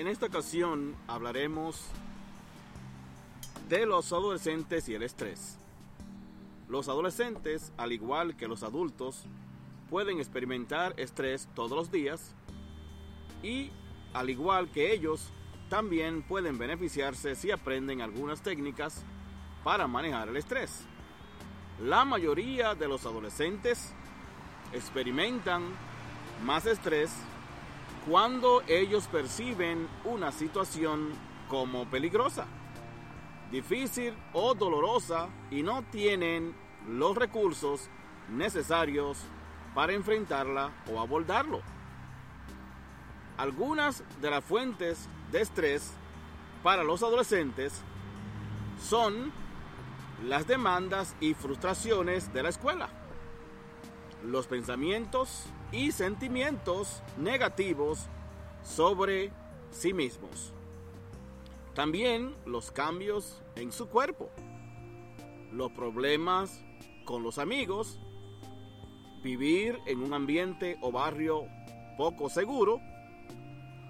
En esta ocasión hablaremos de los adolescentes y el estrés. Los adolescentes, al igual que los adultos, pueden experimentar estrés todos los días y, al igual que ellos, también pueden beneficiarse si aprenden algunas técnicas para manejar el estrés. La mayoría de los adolescentes experimentan más estrés cuando ellos perciben una situación como peligrosa, difícil o dolorosa y no tienen los recursos necesarios para enfrentarla o abordarlo. Algunas de las fuentes de estrés para los adolescentes son las demandas y frustraciones de la escuela, los pensamientos y sentimientos negativos sobre sí mismos. También los cambios en su cuerpo, los problemas con los amigos, vivir en un ambiente o barrio poco seguro,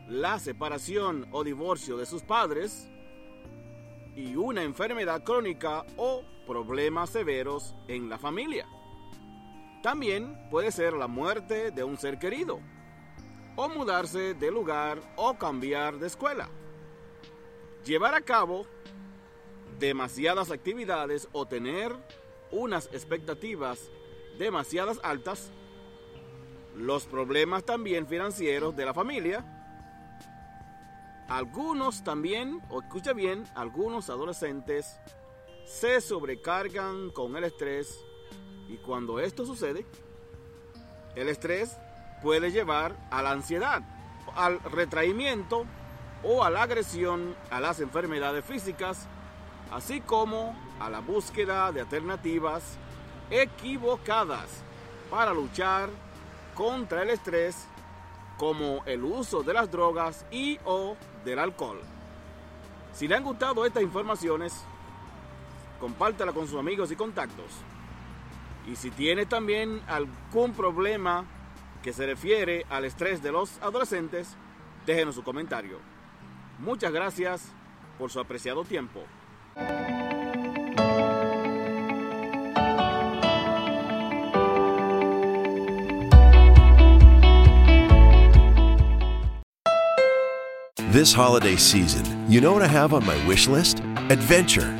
la separación o divorcio de sus padres y una enfermedad crónica o problemas severos en la familia. También puede ser la muerte de un ser querido, o mudarse de lugar o cambiar de escuela. Llevar a cabo demasiadas actividades o tener unas expectativas demasiadas altas, los problemas también financieros de la familia, algunos también, o escucha bien, algunos adolescentes se sobrecargan con el estrés y cuando esto sucede, el estrés puede llevar a la ansiedad, al retraimiento o a la agresión a las enfermedades físicas, así como a la búsqueda de alternativas equivocadas para luchar contra el estrés como el uso de las drogas y o del alcohol. Si le han gustado estas informaciones, compártela con sus amigos y contactos. Y si tiene también algún problema que se refiere al estrés de los adolescentes, déjenos su comentario. Muchas gracias por su apreciado tiempo. This holiday season, you know what I have on my wish list? Adventure.